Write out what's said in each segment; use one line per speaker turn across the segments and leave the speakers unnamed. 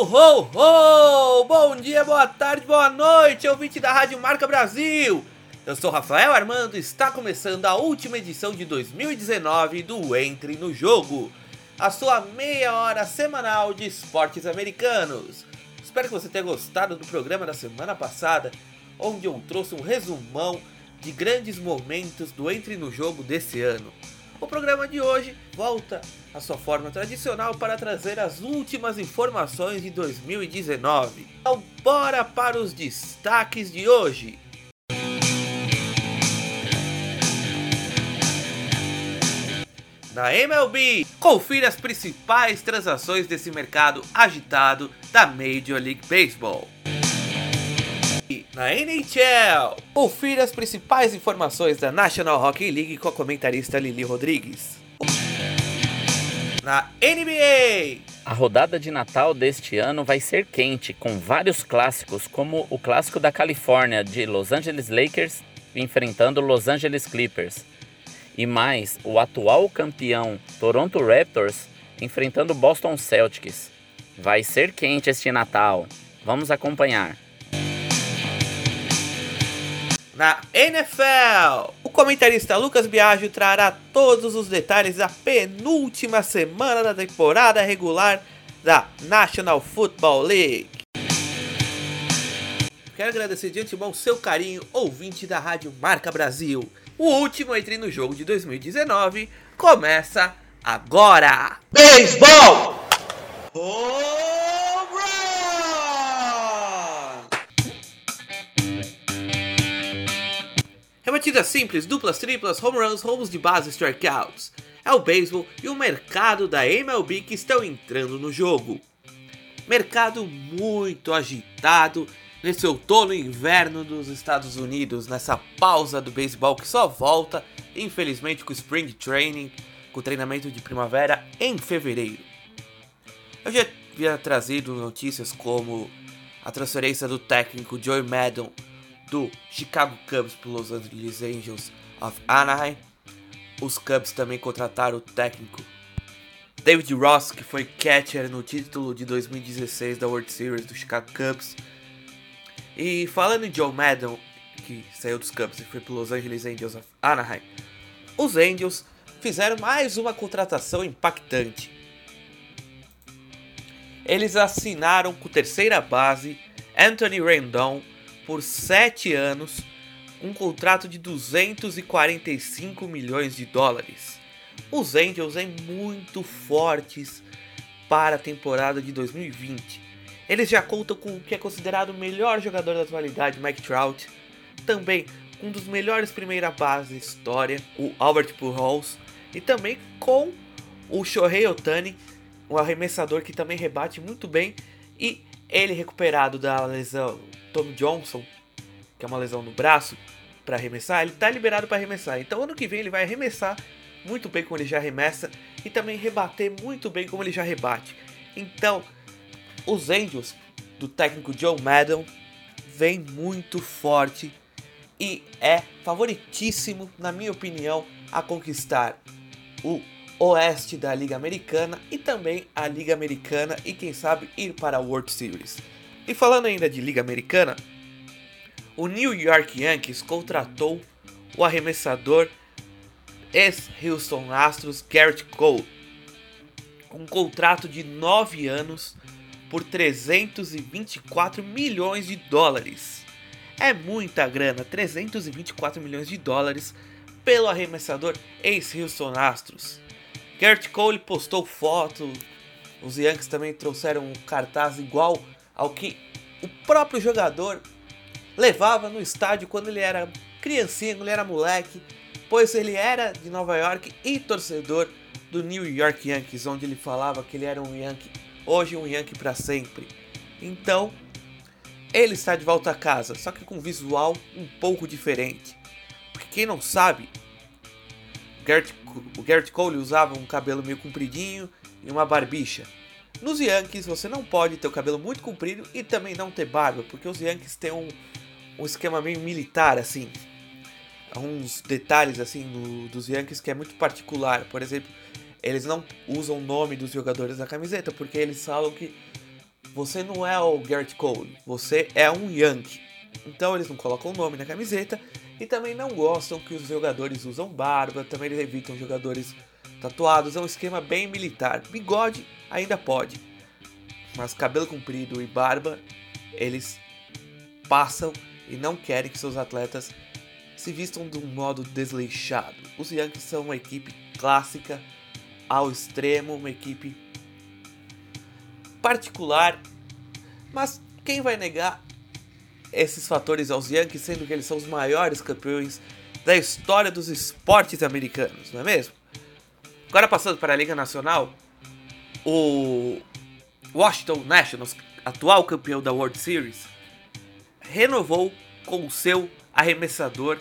Ho, ho, ho! Bom dia, boa tarde, boa noite, ouvinte da Rádio Marca Brasil! Eu sou Rafael Armando e está começando a última edição de 2019 do Entre no Jogo, a sua meia hora semanal de esportes americanos. Espero que você tenha gostado do programa da semana passada, onde eu trouxe um resumão de grandes momentos do Entre no Jogo desse ano. O programa de hoje volta à sua forma tradicional para trazer as últimas informações de 2019. Então, bora para os destaques de hoje. Na MLB, confira as principais transações desse mercado agitado da Major League Baseball. Na NHL, confira as principais informações da National Hockey League com a comentarista Lili Rodrigues. Na NBA,
a rodada de Natal deste ano vai ser quente, com vários clássicos, como o clássico da Califórnia de Los Angeles Lakers enfrentando Los Angeles Clippers, e mais o atual campeão Toronto Raptors enfrentando Boston Celtics. Vai ser quente este Natal. Vamos acompanhar.
Na NFL, o comentarista Lucas Biagio trará todos os detalhes da penúltima semana da temporada regular da National Football League. Quero agradecer de antemão seu carinho, ouvinte da Rádio Marca Brasil. O último Entre no Jogo de 2019 começa agora! Beisebol! Rebatidas simples, duplas, triplas, home runs, rombos de base, strikeouts. É o beisebol e o mercado da MLB que estão entrando no jogo. Mercado muito agitado nesse outono e inverno dos Estados Unidos, nessa pausa do beisebol que só volta, infelizmente, com o Spring Training, com o treinamento de primavera em fevereiro. Eu já havia trazido notícias como a transferência do técnico Joey Maddon do Chicago Cubs para Los Angeles Angels of Anaheim. Os Cubs também contrataram o técnico David Ross, que foi catcher no título de 2016 da World Series do Chicago Cubs. E falando em Joe Maddon, que saiu dos Cubs e foi para Los Angeles Angels of Anaheim, os Angels fizeram mais uma contratação impactante. Eles assinaram com terceira base Anthony Rendon por 7 anos, um contrato de 245 milhões de dólares. Os Angels são muito fortes para a temporada de 2020. Eles já contam com o que é considerado o melhor jogador da atualidade, Mike Trout, também um dos melhores primeira base da história, o Albert Pujols, e também com o Shohei Otani, um arremessador que também rebate muito bem e ele recuperado da lesão Tom Johnson, que é uma lesão no braço, para arremessar, ele está liberado para arremessar. Então ano que vem ele vai arremessar muito bem como ele já arremessa e também rebater muito bem como ele já rebate. Então, os Angels do técnico Joe Maddon vem muito forte e é favoritíssimo, na minha opinião, a conquistar o oeste da Liga Americana e também a Liga Americana e quem sabe ir para a World Series. E falando ainda de Liga Americana, o New York Yankees contratou o arremessador ex-Houston Astros Garrett Cole, um contrato de 9 anos por 324 milhões de dólares. É muita grana, 324 milhões de dólares pelo arremessador ex-Houston Astros. Garrett Cole postou foto, os Yankees também trouxeram um cartaz igual ao que o próprio jogador levava no estádio quando ele era criancinha, quando ele era moleque, pois ele era de Nova York e torcedor do New York Yankees, onde ele falava que ele era um Yankee, hoje um Yankee para sempre. Então, ele está de volta a casa, só que com um visual um pouco diferente. Porque quem não sabe, o Garrett Cole usava um cabelo meio compridinho e uma barbicha. Nos Yankees você não pode ter o cabelo muito comprido e também não ter barba, porque os Yankees têm um, um esquema meio militar assim. Uns detalhes assim do, dos Yankees que é muito particular. Por exemplo, eles não usam o nome dos jogadores na camiseta, porque eles falam que você não é o Garrett Cole, você é um Yankee. Então eles não colocam o nome na camiseta e também não gostam que os jogadores usam barba, também eles evitam jogadores tatuados, é um esquema bem militar. Bigode ainda pode, mas cabelo comprido e barba eles passam e não querem que seus atletas se vistam de um modo desleixado. Os Yankees são uma equipe clássica ao extremo, uma equipe particular, mas quem vai negar esses fatores aos Yankees, sendo que eles são os maiores campeões da história dos esportes americanos, não é mesmo? Agora passando para a Liga Nacional, o Washington Nationals, atual campeão da World Series, renovou com o seu arremessador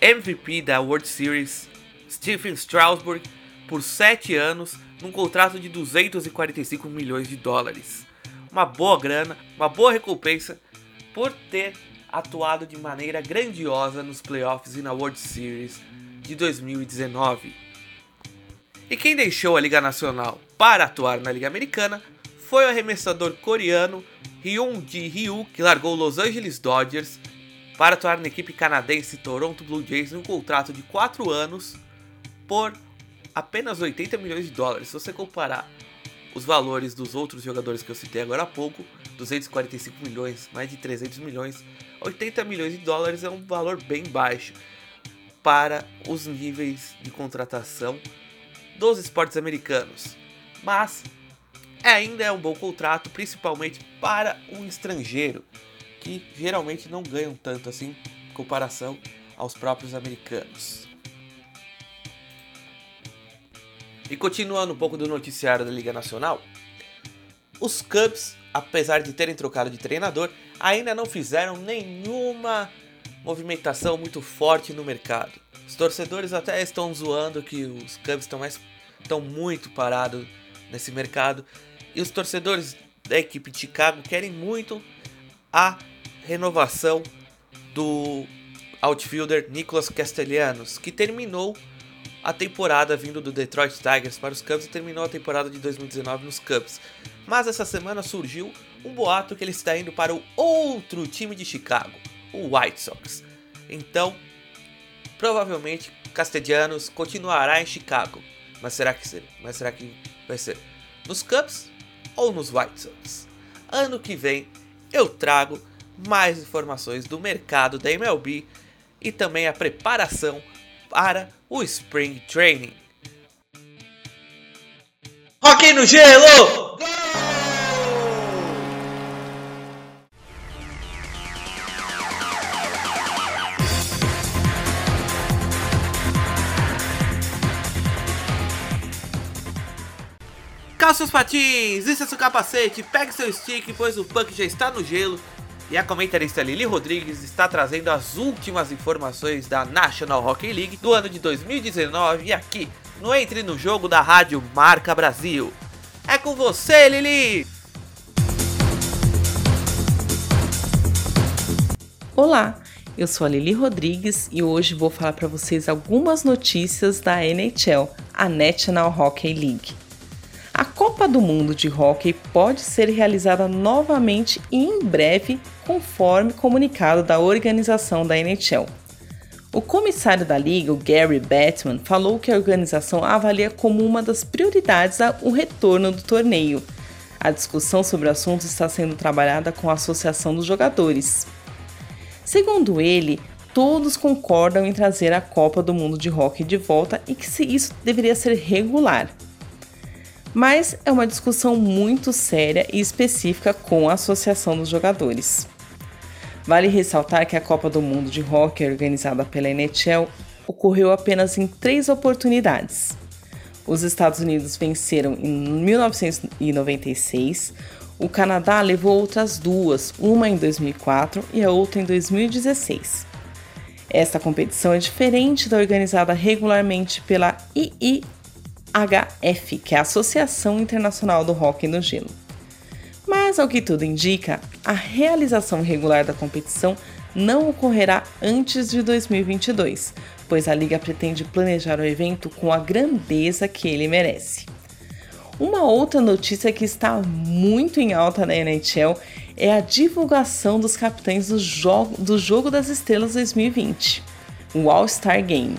MVP da World Series, Stephen Strasburg, por 7 anos, num contrato de 245 milhões de dólares. Uma boa grana, uma boa recompensa por ter atuado de maneira grandiosa nos playoffs e na World Series de 2019. E quem deixou a Liga Nacional para atuar na Liga Americana foi o arremessador coreano Hyun Ji-ryu, que largou Los Angeles Dodgers para atuar na equipe canadense Toronto Blue Jays em um contrato de 4 anos por apenas 80 milhões de dólares. Se você comparar os valores dos outros jogadores que eu citei agora há pouco, 245 milhões, mais de 300 milhões, 80 milhões de dólares é um valor bem baixo para os níveis de contratação dos esportes americanos. Mas ainda é um bom contrato, principalmente para um estrangeiro, que geralmente não ganham tanto assim em comparação aos próprios americanos. E continuando um pouco do noticiário da Liga Nacional, os Cubs, apesar de terem trocado de treinador, ainda não fizeram nenhuma movimentação muito forte no mercado. Os torcedores até estão zoando que os Cubs estão, mais, estão muito parados nesse mercado. E os torcedores da equipe de Chicago querem muito a renovação do outfielder Nicolas Castellanos, que terminou a temporada vindo do Detroit Tigers para os Cubs e terminou a temporada de 2019 nos Cubs. Mas essa semana surgiu um boato que ele está indo para o outro time de Chicago, o White Sox. Então, provavelmente Castellanos continuará em Chicago. Mas será que mas será que vai ser nos Cubs ou nos White Sox? Ano que vem eu trago mais informações do mercado da MLB e também a preparação para o Spring Training. Rock no gelo! Calça seus patins, isso é seu capacete, pegue seu stick, pois o punk já está no gelo e a comentarista Lili Rodrigues está trazendo as últimas informações da National Hockey League do ano de 2019 aqui no Entre no Jogo da Rádio Marca Brasil. É com você, Lili!
Olá, eu sou a Lili Rodrigues e hoje vou falar para vocês algumas notícias da NHL, a National Hockey League. A Copa do Mundo de Hockey pode ser realizada novamente e em breve, conforme comunicado da organização da NHL. O comissário da liga, o Gary Batman, falou que a organização avalia como uma das prioridades o retorno do torneio. A discussão sobre o assunto está sendo trabalhada com a Associação dos Jogadores. Segundo ele, todos concordam em trazer a Copa do Mundo de Hockey de volta e que isso deveria ser regular mas é uma discussão muito séria e específica com a Associação dos Jogadores. Vale ressaltar que a Copa do Mundo de Hockey organizada pela NHL ocorreu apenas em três oportunidades. Os Estados Unidos venceram em 1996, o Canadá levou outras duas, uma em 2004 e a outra em 2016. Esta competição é diferente da organizada regularmente pela II HF, que é a Associação Internacional do Hockey no Gelo. Mas, ao que tudo indica, a realização regular da competição não ocorrerá antes de 2022, pois a liga pretende planejar o evento com a grandeza que ele merece. Uma outra notícia que está muito em alta na NHL é a divulgação dos capitães do jogo, do jogo das Estrelas 2020, o All-Star Game.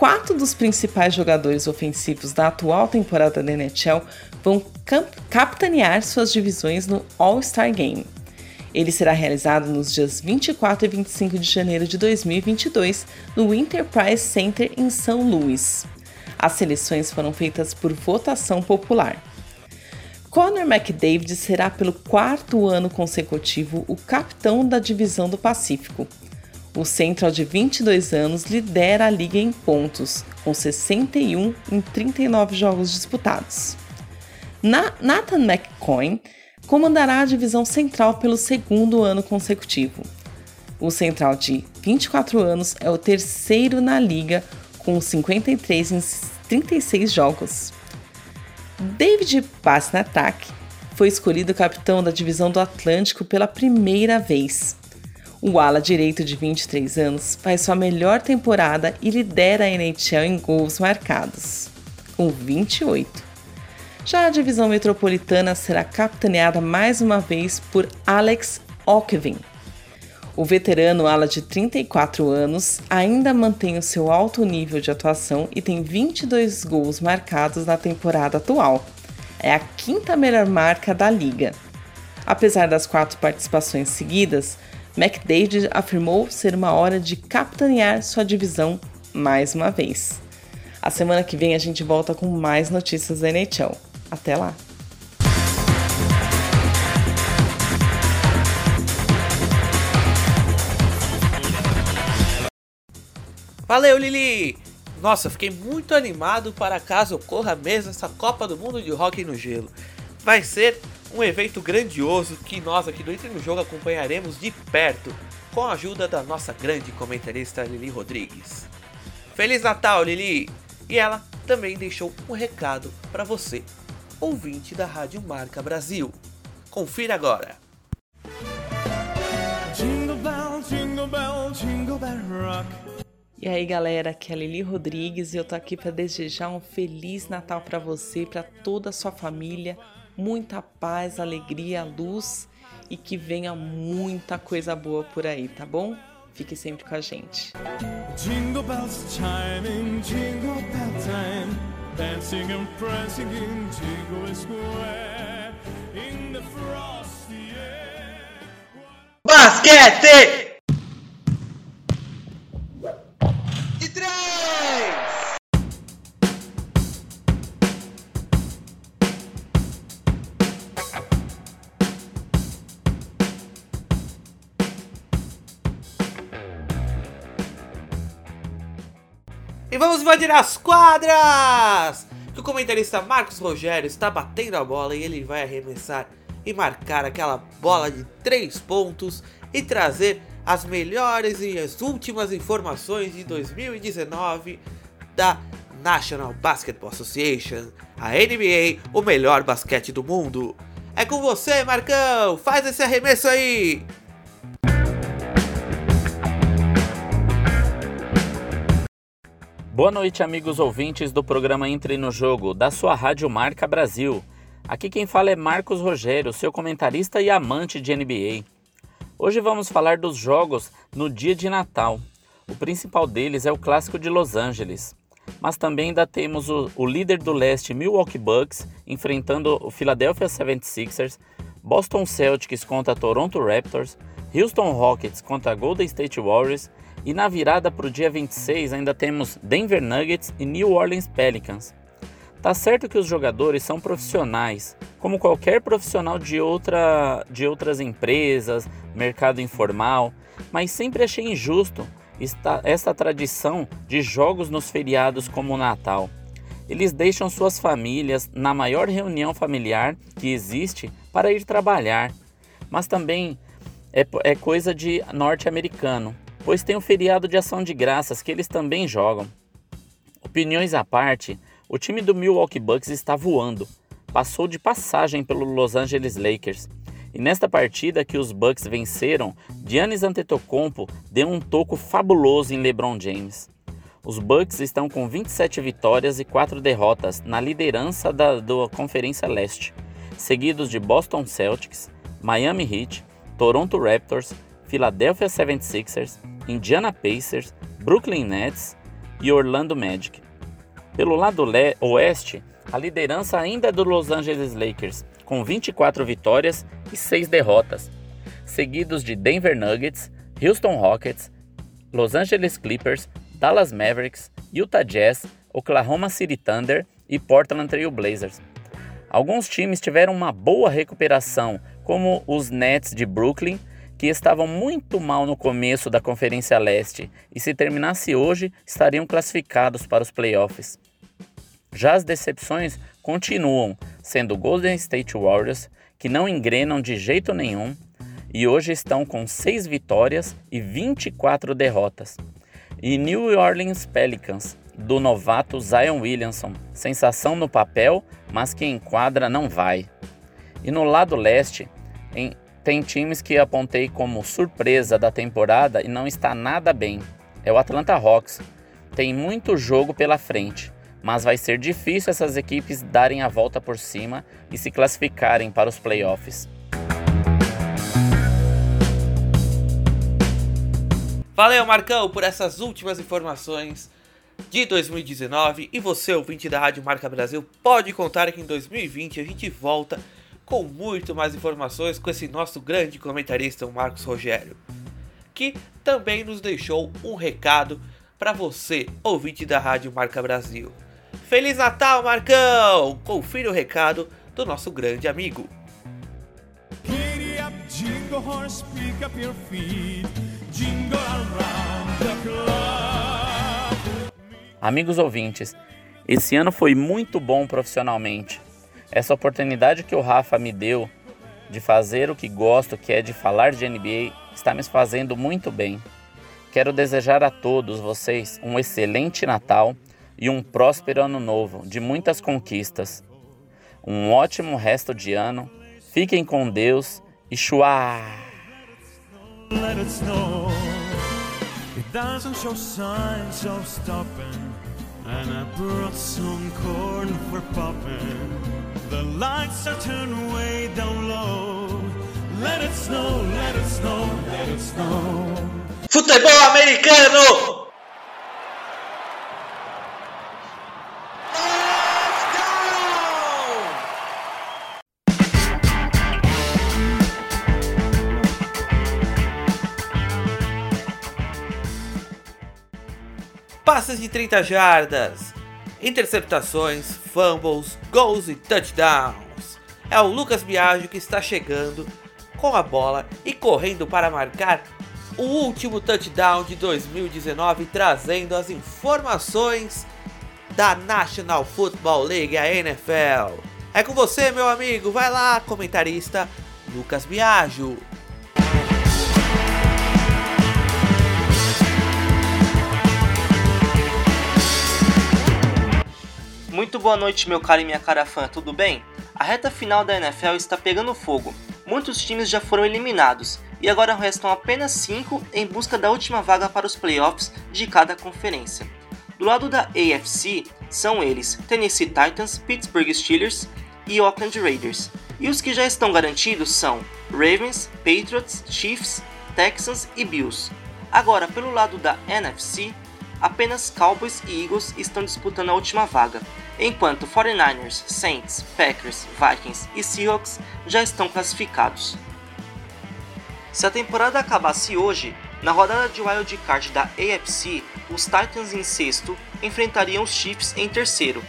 Quatro dos principais jogadores ofensivos da atual temporada da NHL vão capitanear suas divisões no All-Star Game. Ele será realizado nos dias 24 e 25 de janeiro de 2022 no Enterprise Center em São Luís. As seleções foram feitas por votação popular. Conor McDavid será pelo quarto ano consecutivo o capitão da divisão do Pacífico. O Central de 22 anos lidera a liga em pontos, com 61 em 39 jogos disputados. Na Nathan McCoy comandará a divisão central pelo segundo ano consecutivo. O central de 24 anos é o terceiro na liga, com 53 em 36 jogos. David Pasternak foi escolhido capitão da divisão do Atlântico pela primeira vez. O ala direito de 23 anos faz sua melhor temporada e lidera a NHL em gols marcados, com 28. Já a divisão metropolitana será capitaneada mais uma vez por Alex Okvin. O veterano ala de 34 anos ainda mantém o seu alto nível de atuação e tem 22 gols marcados na temporada atual. É a quinta melhor marca da liga. Apesar das quatro participações seguidas, McDavid afirmou ser uma hora de capitanear sua divisão mais uma vez. A semana que vem a gente volta com mais notícias da NHL. Até lá!
Valeu, Lili! Nossa, fiquei muito animado para caso ocorra mesmo essa Copa do Mundo de Hockey no Gelo. Vai ser um evento grandioso que nós aqui do Entre no Jogo acompanharemos de perto, com a ajuda da nossa grande comentarista Lili Rodrigues. Feliz Natal, Lili! E ela também deixou um recado para você, ouvinte da Rádio Marca Brasil. Confira agora. Jingle bell,
jingle bell, jingle bell rock. E aí, galera, aqui é a Lili Rodrigues e eu tô aqui para desejar um feliz Natal para você, para toda a sua família, muita paz, alegria, luz e que venha muita coisa boa por aí, tá bom? Fique sempre com a gente. Jingle bells chiming, jingle bell time dancing and prancing in Jingle Square in the frosty air. Basquete!
Vamos invadir as quadras! Que o comentarista Marcos Rogério está batendo a bola e ele vai arremessar e marcar aquela bola de 3 pontos e trazer as melhores e as últimas informações de 2019 da National Basketball Association, a NBA, o melhor basquete do mundo. É com você, Marcão! Faz esse arremesso aí!
Boa noite, amigos ouvintes do programa Entre no Jogo, da sua Rádio Marca Brasil. Aqui quem fala é Marcos Rogério, seu comentarista e amante de NBA. Hoje vamos falar dos jogos no dia de Natal. O principal deles é o Clássico de Los Angeles. Mas também ainda temos o, o líder do leste Milwaukee Bucks enfrentando o Philadelphia 76ers, Boston Celtics contra Toronto Raptors, Houston Rockets contra Golden State Warriors e na virada para o dia 26 ainda temos Denver Nuggets e New Orleans Pelicans. Tá certo que os jogadores são profissionais, como qualquer profissional de, outra, de outras empresas, mercado informal, mas sempre achei injusto esta, essa tradição de jogos nos feriados como o Natal. Eles deixam suas famílias na maior reunião familiar que existe para ir trabalhar, mas também é, é coisa de norte-americano pois tem o feriado de ação de graças que eles também jogam. Opiniões à parte, o time do Milwaukee Bucks está voando. Passou de passagem pelo Los Angeles Lakers. E nesta partida que os Bucks venceram, Giannis Antetokounmpo deu um toco fabuloso em LeBron James. Os Bucks estão com 27 vitórias e 4 derrotas na liderança da, da Conferência Leste, seguidos de Boston Celtics, Miami Heat, Toronto Raptors, Philadelphia 76ers, Indiana Pacers, Brooklyn Nets e Orlando Magic. Pelo lado oeste, a liderança ainda é do Los Angeles Lakers, com 24 vitórias e 6 derrotas, seguidos de Denver Nuggets, Houston Rockets, Los Angeles Clippers, Dallas Mavericks, Utah Jazz, Oklahoma City Thunder e Portland Trail Blazers. Alguns times tiveram uma boa recuperação, como os Nets de Brooklyn, que estavam muito mal no começo da Conferência Leste e, se terminasse hoje, estariam classificados para os playoffs. Já as decepções continuam, sendo Golden State Warriors, que não engrenam de jeito nenhum e hoje estão com 6 vitórias e 24 derrotas. E New Orleans Pelicans, do novato Zion Williamson, sensação no papel, mas que enquadra não vai. E no lado leste, em, tem times que apontei como surpresa da temporada e não está nada bem. É o Atlanta Hawks. Tem muito jogo pela frente, mas vai ser difícil essas equipes darem a volta por cima e se classificarem para os playoffs.
Valeu, Marcão, por essas últimas informações de 2019. E você, ouvinte da Rádio Marca Brasil, pode contar que em 2020 a gente volta com muito mais informações com esse nosso grande comentarista, o Marcos Rogério, que também nos deixou um recado para você, ouvinte da Rádio Marca Brasil. Feliz Natal, Marcão! Confira o recado do nosso grande amigo.
Amigos ouvintes, esse ano foi muito bom profissionalmente. Essa oportunidade que o Rafa me deu de fazer o que gosto, que é de falar de NBA, está me fazendo muito bem. Quero desejar a todos vocês um excelente Natal e um próspero ano novo, de muitas conquistas. Um ótimo resto de ano. Fiquem com Deus e chua! Doesn't show signs of stopping. And I brought some corn for popping. The lights are turned way down low. Let it snow, let it snow, let it snow.
Futebol americano! Passes de 30 jardas, interceptações, fumbles, gols e touchdowns. É o Lucas Biagio que está chegando com a bola e correndo para marcar o último touchdown de 2019, trazendo as informações da National Football League, a NFL. É com você, meu amigo. Vai lá, comentarista Lucas Biagio.
Muito boa noite, meu caro e minha cara fã, tudo bem? A reta final da NFL está pegando fogo. Muitos times já foram eliminados e agora restam apenas 5 em busca da última vaga para os playoffs de cada conferência. Do lado da AFC são eles Tennessee Titans, Pittsburgh Steelers e Oakland Raiders. E os que já estão garantidos são Ravens, Patriots, Chiefs, Texans e Bills. Agora, pelo lado da NFC, apenas Cowboys e Eagles estão disputando a última vaga, enquanto 49ers, Saints, Packers, Vikings e Seahawks já estão classificados. Se a temporada acabasse hoje, na rodada de wild card da AFC, os Titans em sexto enfrentariam os Chiefs em terceiro,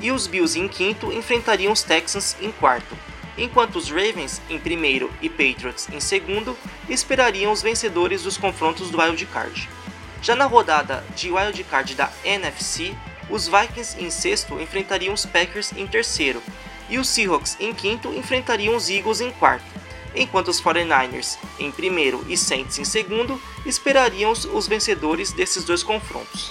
e os Bills em quinto enfrentariam os Texans em quarto, enquanto os Ravens em primeiro e Patriots em segundo esperariam os vencedores dos confrontos do wild card. Já na rodada de wild card da NFC, os Vikings em sexto enfrentariam os Packers em terceiro, e os Seahawks em quinto enfrentariam os Eagles em quarto, enquanto os 49ers em primeiro e Saints em segundo esperariam os vencedores desses dois confrontos.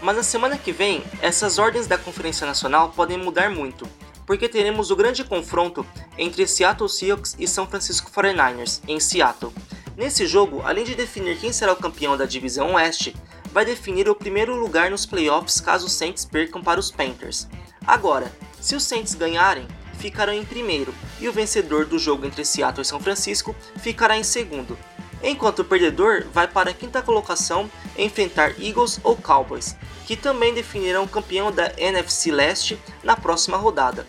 Mas na semana que vem, essas ordens da Conferência Nacional podem mudar muito, porque teremos o grande confronto entre Seattle Seahawks e São Francisco 49ers, em Seattle, Nesse jogo, além de definir quem será o campeão da divisão Oeste, vai definir o primeiro lugar nos playoffs caso os Saints percam para os Panthers. Agora, se os Saints ganharem, ficarão em primeiro e o vencedor do jogo entre Seattle e São Francisco ficará em segundo, enquanto o perdedor vai para a quinta colocação enfrentar Eagles ou Cowboys, que também definirão o campeão da NFC Leste na próxima rodada.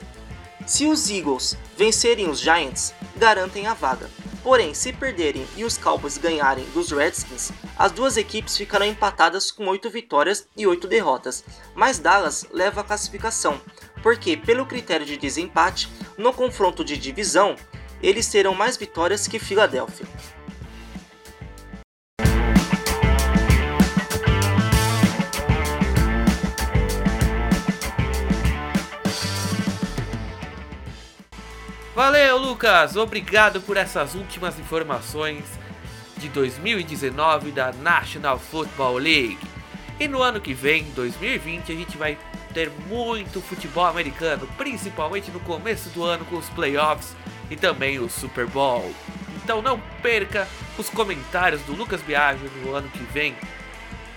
Se os Eagles vencerem os Giants, garantem a vaga. Porém, se perderem e os Cowboys ganharem dos Redskins, as duas equipes ficarão empatadas com 8 vitórias e 8 derrotas, mas Dallas leva a classificação, porque, pelo critério de desempate, no confronto de divisão, eles terão mais vitórias que Filadélfia.
Valeu, Lucas! Obrigado por essas últimas informações de 2019 da National Football League. E no ano que vem, 2020, a gente vai ter muito futebol americano, principalmente no começo do ano com os playoffs e também o Super Bowl. Então não perca os comentários do Lucas Biagio no ano que vem,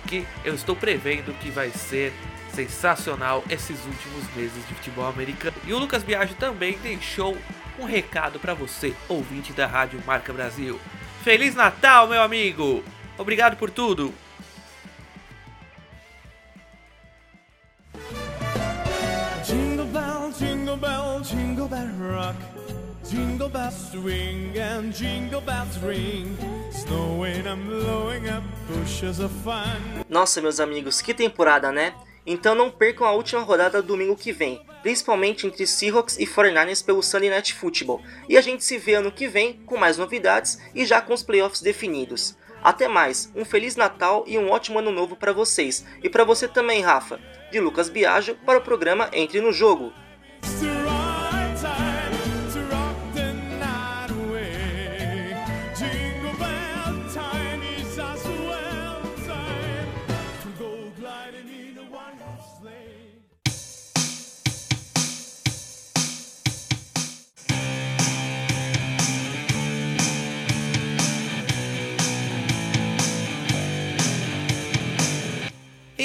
que eu estou prevendo que vai ser sensacional esses últimos meses de futebol americano. E o Lucas Biagio também deixou um recado para você, ouvinte da Rádio Marca Brasil. Feliz Natal, meu amigo! Obrigado por tudo! Jingle bell, jingle bell, jingle bell rock. Jingle bells swing and jingle bells ring. Snowing and blowing up bushes of fun. Nossa, meus amigos, que temporada, né? Então não percam a última rodada domingo que vem, principalmente entre Seahawks e 49ers pelo Sunday Night Football. E a gente se vê ano que vem com mais novidades e já com os playoffs definidos. Até mais, um feliz Natal e um ótimo ano novo para vocês e para você também, Rafa. De Lucas Biagio para o programa Entre no Jogo.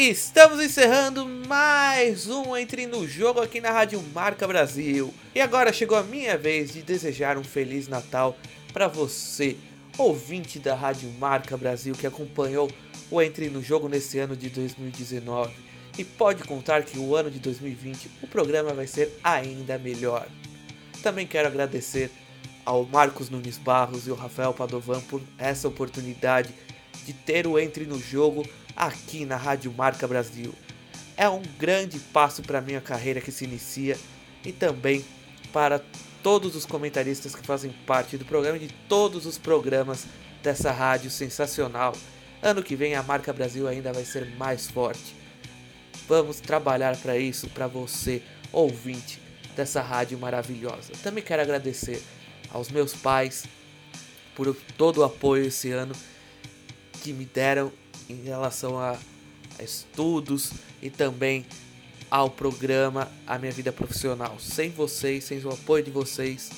Estamos encerrando mais um Entre no Jogo aqui na Rádio Marca Brasil. E agora chegou a minha vez de desejar um Feliz Natal para você, ouvinte da Rádio Marca Brasil que acompanhou o Entre no Jogo nesse ano de 2019. E pode contar que o ano de 2020 o programa vai ser ainda melhor. Também quero agradecer ao Marcos Nunes Barros e ao Rafael Padovan por essa oportunidade de ter o Entre no Jogo aqui na Rádio Marca Brasil. É um grande passo para minha carreira que se inicia e também para todos os comentaristas que fazem parte do programa e de todos os programas dessa rádio sensacional. Ano que vem a Marca Brasil ainda vai ser mais forte. Vamos trabalhar para isso, para você, ouvinte dessa rádio maravilhosa. Também quero agradecer aos meus pais por todo o apoio esse ano que me deram em relação a, a estudos e também ao programa, a minha vida profissional. Sem vocês, sem o apoio de vocês,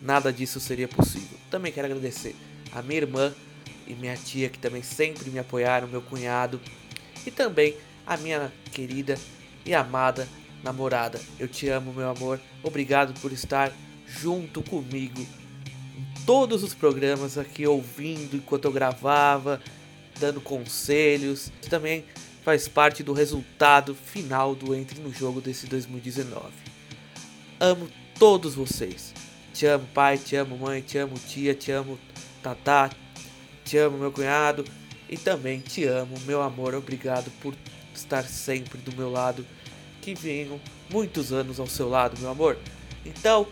nada disso seria possível. Também quero agradecer a minha irmã e minha tia que também sempre me apoiaram, meu cunhado e também a minha querida e amada namorada. Eu te amo, meu amor. Obrigado por estar junto comigo em todos os programas aqui ouvindo enquanto eu gravava dando conselhos. Também faz parte do resultado final do Entre no Jogo desse 2019. Amo todos vocês. Te amo, pai, te amo, mãe, te amo, tia, te amo, Tatá, te amo, meu cunhado. E também te amo, meu amor. Obrigado por estar sempre do meu lado. Que venham muitos anos ao seu lado, meu amor. Então,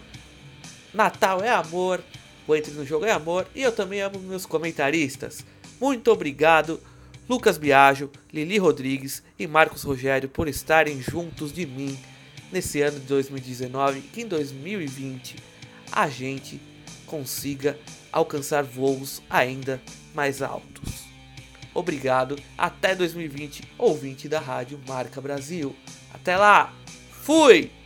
Natal é amor, o Entre no Jogo é amor. E eu também amo meus comentaristas. Muito obrigado, Lucas Biagio, Lili Rodrigues e Marcos Rogério, por estarem juntos de mim nesse ano de 2019, que em 2020 a gente consiga alcançar voos ainda mais altos. Obrigado, até 2020, ouvinte da Rádio Marca Brasil. Até lá, fui!